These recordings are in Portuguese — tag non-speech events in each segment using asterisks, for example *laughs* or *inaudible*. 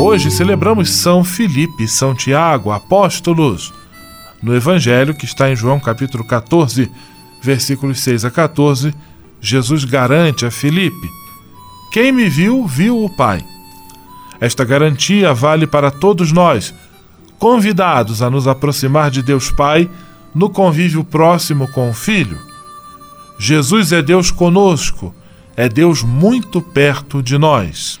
Hoje celebramos São Filipe e São Tiago, apóstolos. No Evangelho, que está em João capítulo 14, versículos 6 a 14, Jesus garante a Filipe: Quem me viu, viu o Pai. Esta garantia vale para todos nós, convidados a nos aproximar de Deus Pai no convívio próximo com o Filho. Jesus é Deus conosco, é Deus muito perto de nós.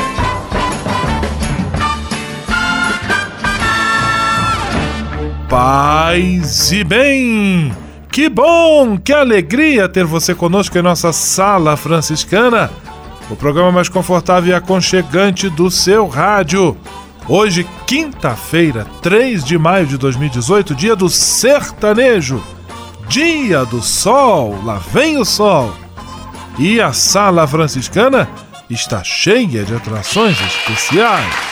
Paz e bem! Que bom, que alegria ter você conosco em nossa sala franciscana, o programa mais confortável e aconchegante do seu rádio. Hoje, quinta-feira, 3 de maio de 2018, dia do sertanejo, dia do sol, lá vem o sol. E a sala franciscana está cheia de atrações especiais.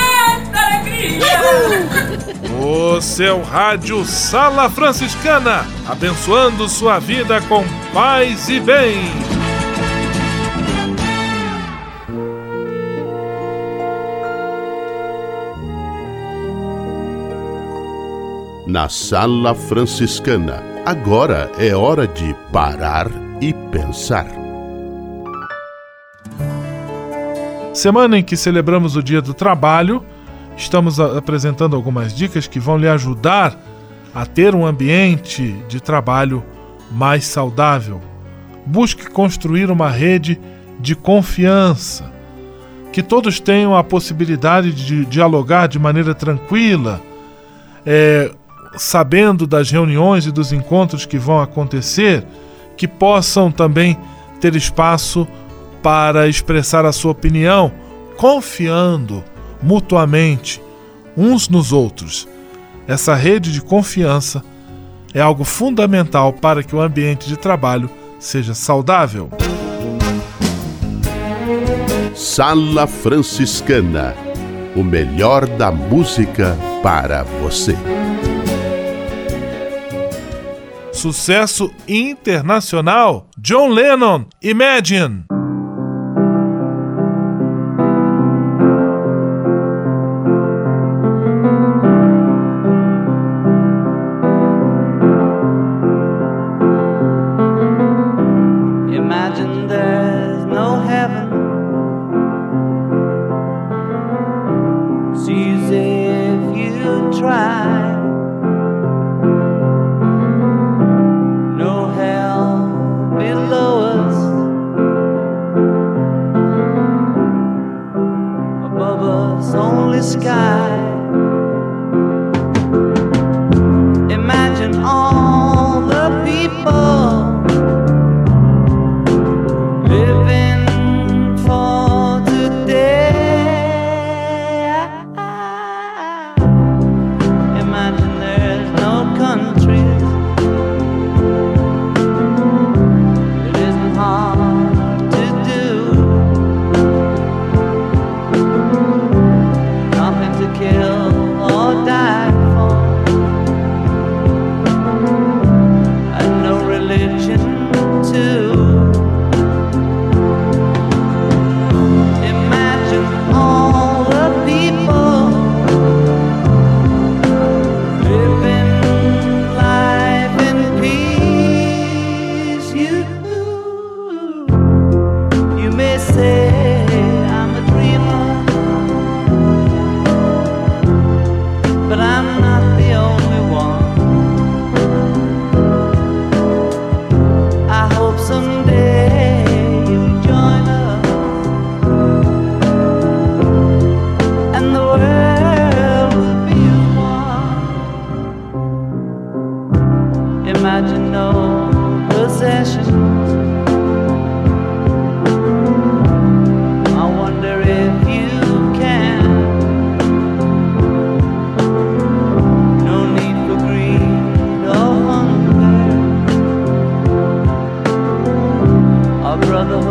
O seu rádio Sala Franciscana, abençoando sua vida com paz e bem. Na Sala Franciscana, agora é hora de parar e pensar. Semana em que celebramos o Dia do Trabalho, estamos apresentando algumas dicas que vão lhe ajudar a ter um ambiente de trabalho mais saudável. Busque construir uma rede de confiança, que todos tenham a possibilidade de dialogar de maneira tranquila, é, sabendo das reuniões e dos encontros que vão acontecer, que possam também ter espaço para expressar a sua opinião, confiando mutuamente uns nos outros. Essa rede de confiança é algo fundamental para que o ambiente de trabalho seja saudável. Sala Franciscana o melhor da música para você. Sucesso internacional: John Lennon, Imagine. Imagine brother.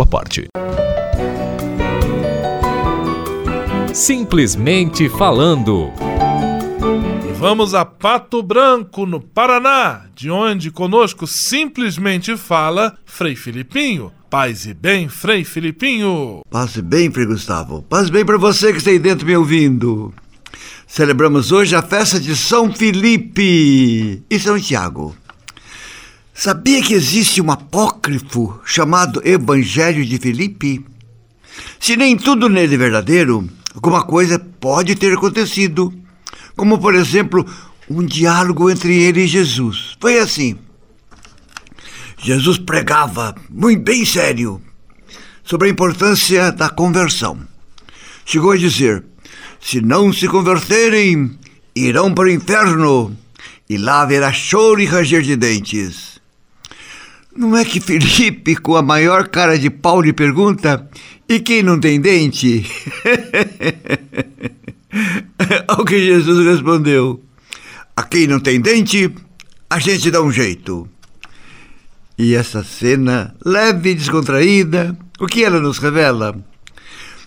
parte. Simplesmente falando. E vamos a Pato Branco, no Paraná, de onde conosco simplesmente fala Frei Filipinho. Paz e bem, Frei Filipinho. Paz e bem, Frei Gustavo. Paz e bem para você que está aí dentro me ouvindo. Celebramos hoje a festa de São Felipe e São Tiago. Sabia que existe um apócrifo chamado Evangelho de Felipe? Se nem tudo nele é verdadeiro, alguma coisa pode ter acontecido. Como, por exemplo, um diálogo entre ele e Jesus. Foi assim. Jesus pregava, muito bem sério, sobre a importância da conversão. Chegou a dizer: Se não se converterem, irão para o inferno, e lá haverá choro e ranger de dentes. Não é que Felipe, com a maior cara de pau, lhe pergunta: e quem não tem dente? *laughs* Ao que Jesus respondeu: a quem não tem dente, a gente dá um jeito. E essa cena, leve e descontraída, o que ela nos revela?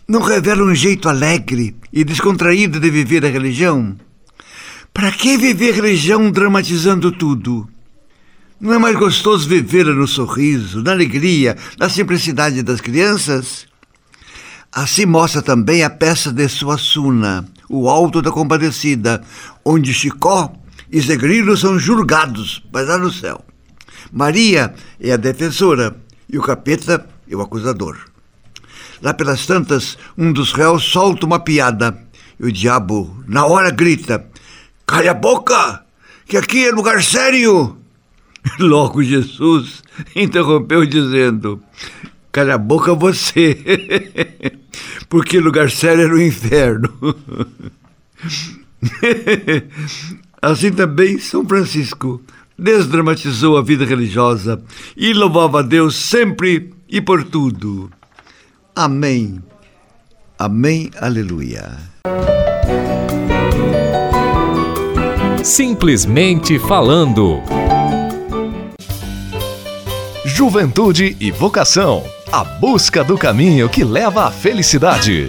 Não revela um jeito alegre e descontraído de viver a religião? Para que viver religião dramatizando tudo? Não é mais gostoso viver no sorriso, na alegria, na simplicidade das crianças? Assim mostra também a peça de Suassuna, o Alto da Compadecida, onde Chicó e Zé Grilo são julgados, mas lá no céu. Maria é a defensora e o capeta é o acusador. Lá pelas tantas, um dos réus solta uma piada e o diabo, na hora, grita: Cale a boca, que aqui é lugar sério! *laughs* Logo Jesus interrompeu dizendo: Cala a boca você, *laughs* porque lugar sério era o inferno. *laughs* Assim também São Francisco desdramatizou a vida religiosa e louvava a Deus sempre e por tudo. Amém. Amém. Aleluia. Simplesmente falando. Juventude e vocação. A busca do caminho que leva à felicidade.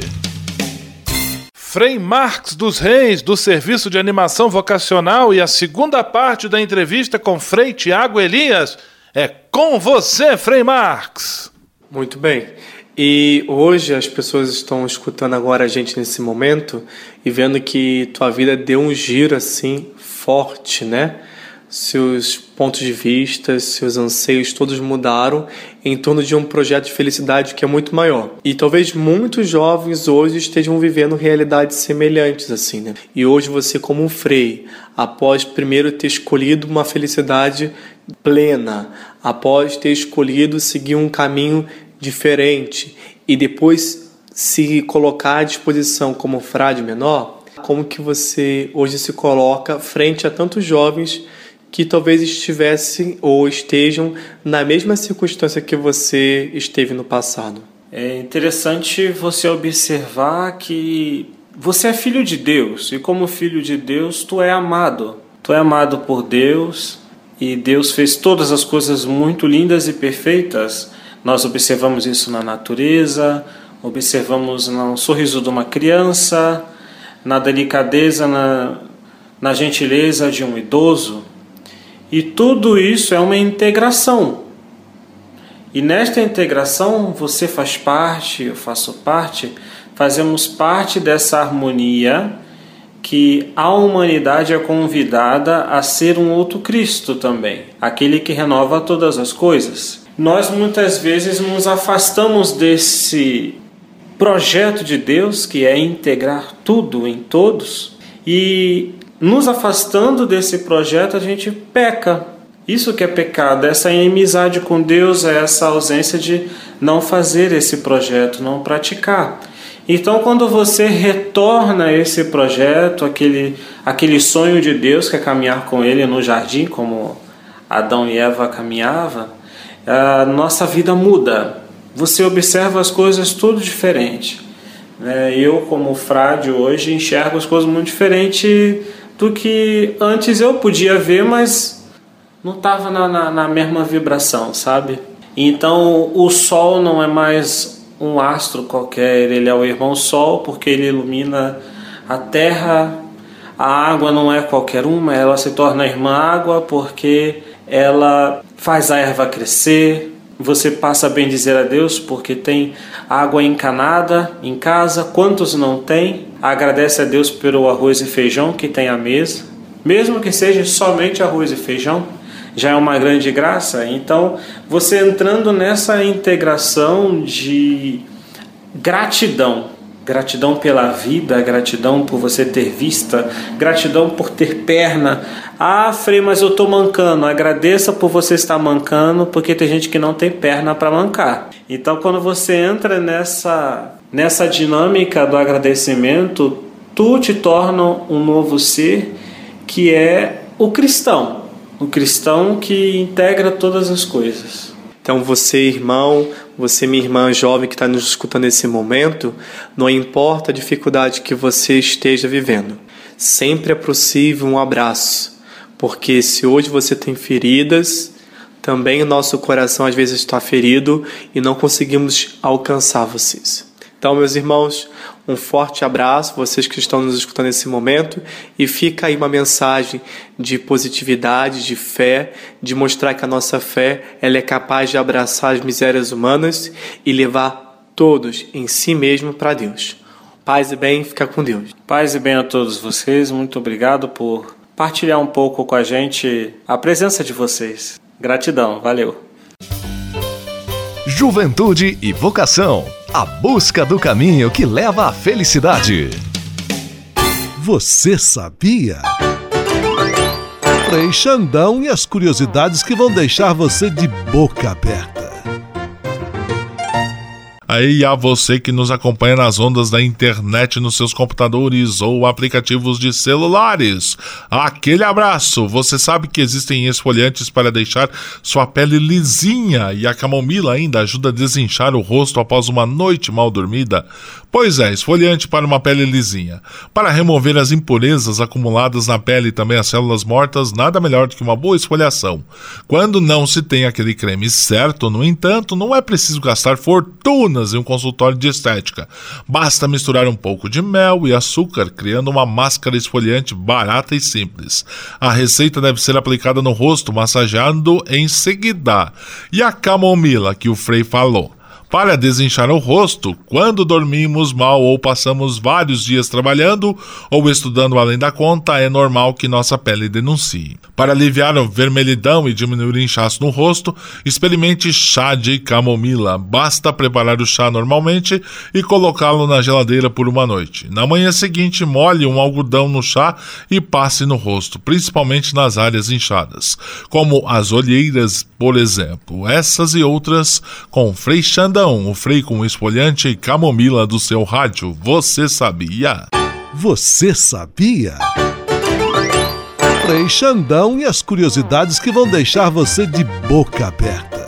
Frei Marx dos Reis, do Serviço de Animação Vocacional, e a segunda parte da entrevista com Frei Tiago Elias. É com você, Frei Marx. Muito bem. E hoje as pessoas estão escutando agora a gente nesse momento e vendo que tua vida deu um giro assim forte, né? Seus pontos de vista, seus anseios todos mudaram em torno de um projeto de felicidade que é muito maior. E talvez muitos jovens hoje estejam vivendo realidades semelhantes assim, né? E hoje você como um frei, após primeiro ter escolhido uma felicidade plena, após ter escolhido seguir um caminho diferente e depois se colocar à disposição como frade menor, como que você hoje se coloca frente a tantos jovens que talvez estivessem ou estejam na mesma circunstância que você esteve no passado? É interessante você observar que você é filho de Deus e como filho de Deus tu é amado. Tu é amado por Deus e Deus fez todas as coisas muito lindas e perfeitas nós observamos isso na natureza, observamos no sorriso de uma criança, na delicadeza, na, na gentileza de um idoso. E tudo isso é uma integração. E nesta integração você faz parte, eu faço parte, fazemos parte dessa harmonia que a humanidade é convidada a ser um outro Cristo também, aquele que renova todas as coisas nós muitas vezes nos afastamos desse projeto de Deus, que é integrar tudo em todos, e nos afastando desse projeto, a gente peca. Isso que é pecado, essa inimizade com Deus, é essa ausência de não fazer esse projeto, não praticar. Então, quando você retorna esse projeto, aquele, aquele sonho de Deus que é caminhar com Ele no jardim, como Adão e Eva caminhavam, a nossa vida muda. Você observa as coisas tudo diferente. Né? Eu, como frade hoje, enxergo as coisas muito diferente do que antes eu podia ver, mas não estava na, na, na mesma vibração, sabe? Então, o Sol não é mais um astro qualquer, ele é o irmão Sol porque ele ilumina a Terra. A água não é qualquer uma, ela se torna irmã água porque ela faz a erva crescer. Você passa a bem dizer a Deus porque tem água encanada em casa. Quantos não tem? Agradece a Deus pelo arroz e feijão que tem à mesa, mesmo que seja somente arroz e feijão já é uma grande graça. Então, você entrando nessa integração de gratidão, gratidão pela vida, gratidão por você ter vista, gratidão por ter perna. Ah, Frei, mas eu estou mancando. Agradeça por você estar mancando, porque tem gente que não tem perna para mancar. Então, quando você entra nessa nessa dinâmica do agradecimento, tu te torna um novo ser que é o cristão o cristão que integra todas as coisas. Então, você, irmão, você, minha irmã jovem que está nos escutando nesse momento, não importa a dificuldade que você esteja vivendo, sempre é possível um abraço, porque se hoje você tem feridas, também o nosso coração às vezes está ferido e não conseguimos alcançar vocês. Então, meus irmãos, um forte abraço, vocês que estão nos escutando nesse momento, e fica aí uma mensagem de positividade, de fé, de mostrar que a nossa fé ela é capaz de abraçar as misérias humanas e levar todos em si mesmo para Deus. Paz e bem, fica com Deus. Paz e bem a todos vocês, muito obrigado por partilhar um pouco com a gente a presença de vocês. Gratidão, valeu. Juventude e vocação a busca do caminho que leva à felicidade. Você sabia? Frei Xandão e as curiosidades que vão deixar você de boca aberta. Aí a você que nos acompanha nas ondas da internet nos seus computadores ou aplicativos de celulares. Aquele abraço! Você sabe que existem esfoliantes para deixar sua pele lisinha e a camomila ainda ajuda a desinchar o rosto após uma noite mal dormida? Pois é, esfoliante para uma pele lisinha. Para remover as impurezas acumuladas na pele e também as células mortas, nada melhor do que uma boa esfoliação. Quando não se tem aquele creme certo, no entanto, não é preciso gastar fortunas em um consultório de estética. Basta misturar um pouco de mel e açúcar, criando uma máscara esfoliante barata e simples. A receita deve ser aplicada no rosto, massageando em seguida. E a camomila que o Frei falou? Para desinchar o rosto quando dormimos mal ou passamos vários dias trabalhando ou estudando além da conta, é normal que nossa pele denuncie. Para aliviar a vermelhidão e diminuir o inchaço no rosto, experimente chá de camomila. Basta preparar o chá normalmente e colocá-lo na geladeira por uma noite. Na manhã seguinte, molhe um algodão no chá e passe no rosto, principalmente nas áreas inchadas, como as olheiras, por exemplo. Essas e outras com Frei Xandão o Frei com espolhante e camomila do seu rádio. Você sabia? Você sabia? Frei Xandão e as curiosidades que vão deixar você de boca aberta.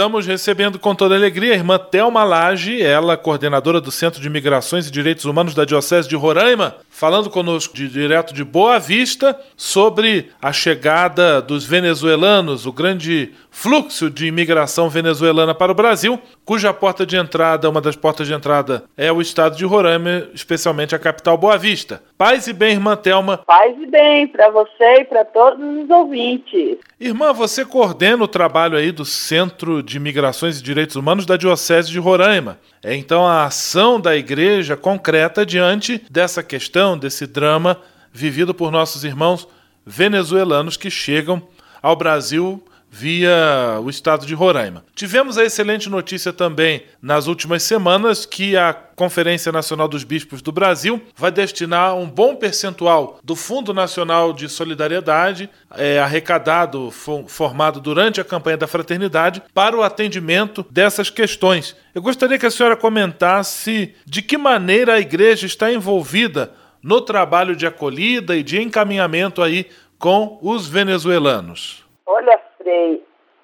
Estamos recebendo com toda alegria a irmã Thelma Lage, ela coordenadora do Centro de Migrações e Direitos Humanos da Diocese de Roraima, falando conosco de, direto de Boa Vista sobre a chegada dos venezuelanos, o grande fluxo de imigração venezuelana para o Brasil, cuja porta de entrada, uma das portas de entrada, é o estado de Roraima, especialmente a capital Boa Vista. Paz e bem, irmã Thelma. Paz e bem para você e para todos os ouvintes. Irmã, você coordena o trabalho aí do Centro de Migrações e Direitos Humanos da Diocese de Roraima. É então a ação da igreja concreta diante dessa questão, desse drama vivido por nossos irmãos venezuelanos que chegam ao Brasil via o estado de Roraima. Tivemos a excelente notícia também nas últimas semanas que a Conferência Nacional dos Bispos do Brasil vai destinar um bom percentual do Fundo Nacional de Solidariedade, é, arrecadado, formado durante a campanha da fraternidade, para o atendimento dessas questões. Eu gostaria que a senhora comentasse de que maneira a igreja está envolvida no trabalho de acolhida e de encaminhamento aí com os venezuelanos. Olha,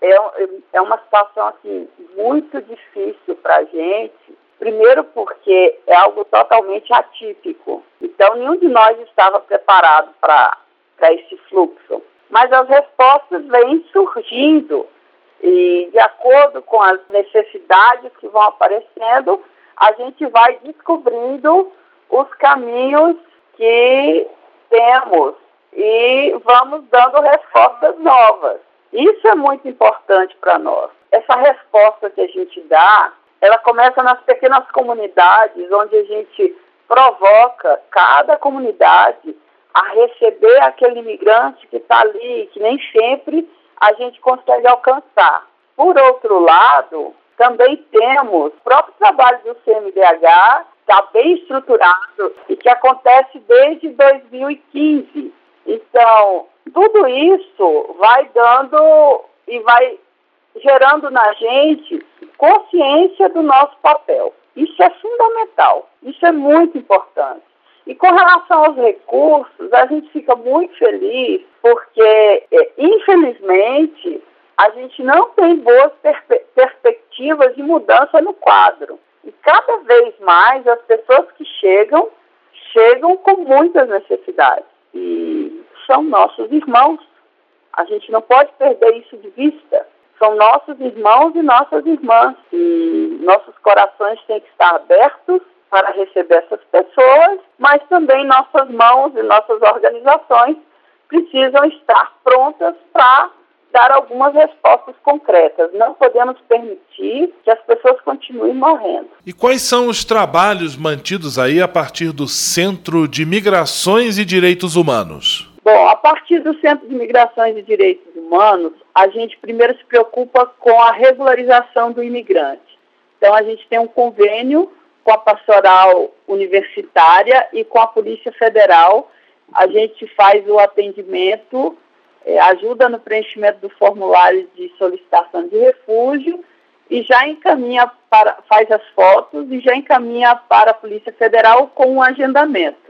É, é uma situação assim, muito difícil para a gente. Primeiro porque é algo totalmente atípico. Então, nenhum de nós estava preparado para esse fluxo. Mas as respostas vêm surgindo e, de acordo com as necessidades que vão aparecendo, a gente vai descobrindo os caminhos que temos e vamos dando respostas novas. Isso é muito importante para nós. Essa resposta que a gente dá, ela começa nas pequenas comunidades, onde a gente provoca cada comunidade a receber aquele imigrante que está ali, que nem sempre a gente consegue alcançar. Por outro lado, também temos o próprio trabalho do CMDH, está bem estruturado e que acontece desde 2015 então, tudo isso vai dando e vai gerando na gente consciência do nosso papel. Isso é fundamental, isso é muito importante. E com relação aos recursos, a gente fica muito feliz porque, é, infelizmente, a gente não tem boas perspe perspectivas de mudança no quadro. E cada vez mais as pessoas que chegam, chegam com muitas necessidades. E são nossos irmãos. A gente não pode perder isso de vista. São nossos irmãos e nossas irmãs. E nossos corações têm que estar abertos para receber essas pessoas, mas também nossas mãos e nossas organizações precisam estar prontas para dar algumas respostas concretas. Não podemos permitir que as pessoas continuem morrendo. E quais são os trabalhos mantidos aí a partir do Centro de Migrações e Direitos Humanos? Bom, a partir do Centro de Migrações e Direitos Humanos, a gente primeiro se preocupa com a regularização do imigrante. Então, a gente tem um convênio com a pastoral universitária e com a Polícia Federal. A gente faz o atendimento, é, ajuda no preenchimento do formulário de solicitação de refúgio e já encaminha para, faz as fotos e já encaminha para a Polícia Federal com um agendamento.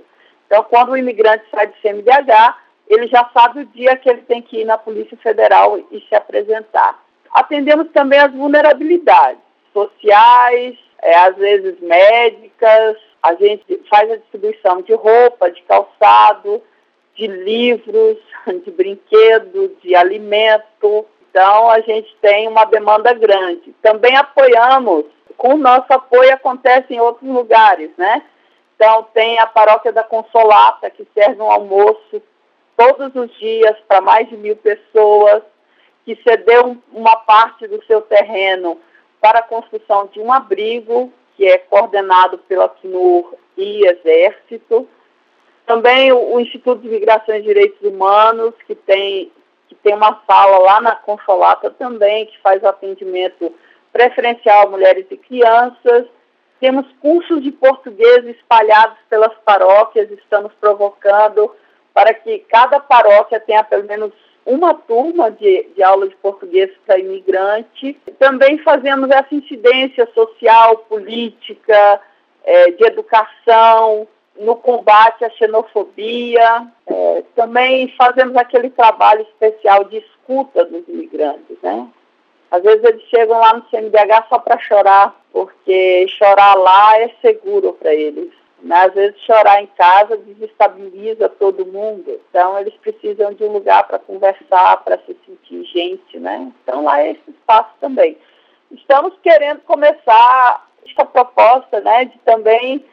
Então, quando o imigrante sai do CMDH, ele já sabe o dia que ele tem que ir na Polícia Federal e se apresentar. Atendemos também as vulnerabilidades sociais, é, às vezes médicas, a gente faz a distribuição de roupa, de calçado, de livros, *laughs* de brinquedo, de alimento. Então, a gente tem uma demanda grande. Também apoiamos, com o nosso apoio acontece em outros lugares, né? Então, tem a paróquia da Consolata, que serve um almoço todos os dias para mais de mil pessoas, que cedeu uma parte do seu terreno para a construção de um abrigo, que é coordenado pela CNUR e Exército. Também o, Instituto de Migrações e Direitos Humanos, que tem, que tem uma sala lá na Consolata também, que faz atendimento preferencial a mulheres e crianças. Temos cursos de português espalhados pelas paróquias, estamos provocando para que cada paróquia tenha pelo menos uma turma de, de aula de português para imigrante. Também fazemos essa incidência social, política, é, de educação, no combate à xenofobia. É, também fazemos aquele trabalho especial de escuta dos imigrantes, né? Às vezes eles chegam lá no CNBH só para chorar, porque chorar lá é seguro para eles. Né? Às vezes chorar em casa desestabiliza todo mundo. Então eles precisam de um lugar para conversar, para se sentir gente, né? Então lá é esse espaço também. Estamos querendo começar essa proposta, né, de também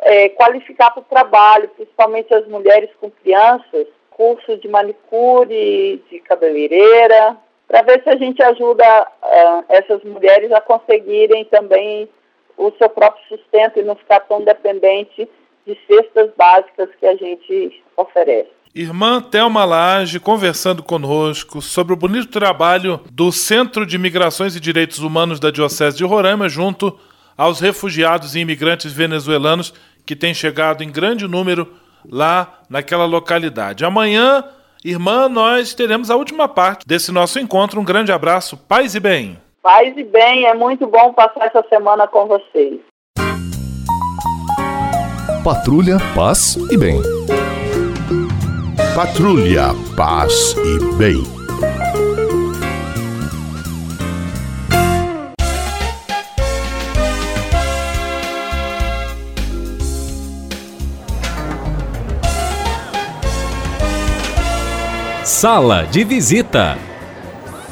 é, qualificar para o trabalho, principalmente as mulheres com crianças, cursos de manicure, de cabeleireira, para ver se a gente ajuda uh, essas mulheres a conseguirem também o seu próprio sustento e não ficar tão dependente de cestas básicas que a gente oferece. Irmã Thelma Lage conversando conosco sobre o bonito trabalho do Centro de Migrações e Direitos Humanos da Diocese de Roraima junto aos refugiados e imigrantes venezuelanos que têm chegado em grande número lá naquela localidade. Amanhã, irmã, nós teremos a última parte desse nosso encontro. Um grande abraço, paz e bem. Paz e bem, é muito bom passar essa semana com vocês. Patrulha, paz e bem. Patrulha, paz e bem. Sala de visita.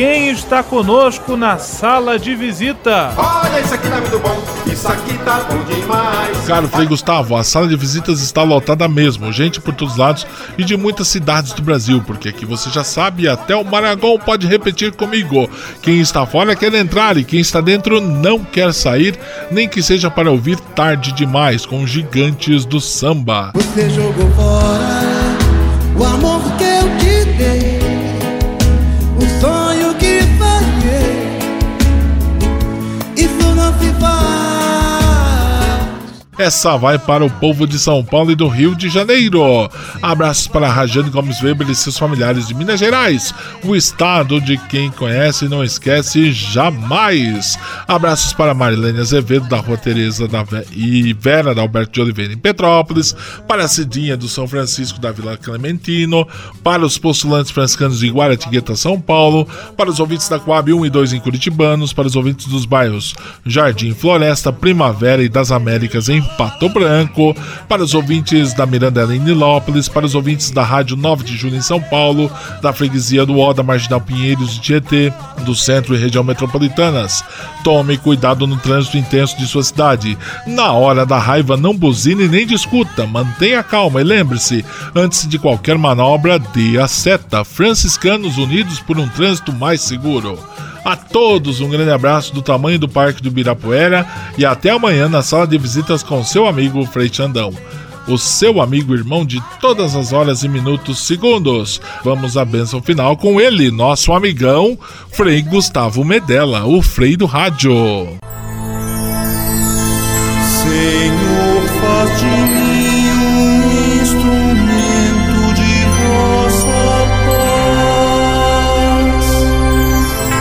quem está conosco na sala de visita? Olha, isso aqui tá muito bom, isso aqui tá bom demais. Caro Frei Gustavo, a sala de visitas está lotada mesmo, gente por todos os lados e de muitas cidades do Brasil, porque aqui você já sabe, até o Maragol pode repetir comigo. Quem está fora quer entrar e quem está dentro não quer sair, nem que seja para ouvir tarde demais com os gigantes do samba. Você jogou fora o amor Essa vai para o povo de São Paulo e do Rio de Janeiro. Abraços para Rajane Gomes Weber e seus familiares de Minas Gerais, o estado de quem conhece e não esquece jamais. Abraços para Marilene Azevedo, da Rua Tereza da Ve e Vera da Alberto de Oliveira em Petrópolis, para a Cidinha do São Francisco da Vila Clementino, para os postulantes franciscanos de Guaratingueta, São Paulo, para os ouvintes da Coab 1 e 2 em Curitibanos, para os ouvintes dos bairros Jardim Floresta, Primavera e das Américas em Pato Branco, para os ouvintes da Miranda em Nilópolis, para os ouvintes da Rádio 9 de Julho em São Paulo, da freguesia do Ó, da Marginal Pinheiros e Tietê, do centro e região metropolitanas. Tome cuidado no trânsito intenso de sua cidade. Na hora da raiva, não buzine nem discuta, mantenha calma e lembre-se, antes de qualquer manobra, dê a seta. Franciscanos unidos por um trânsito mais seguro. A todos um grande abraço do tamanho do Parque do Ibirapuera e até amanhã na sala de visitas com seu amigo Frei Xandão. O seu amigo irmão de todas as horas e minutos segundos. Vamos à bênção final com ele, nosso amigão Frei Gustavo Medella, o Frei do Rádio. Senhor, faz de mim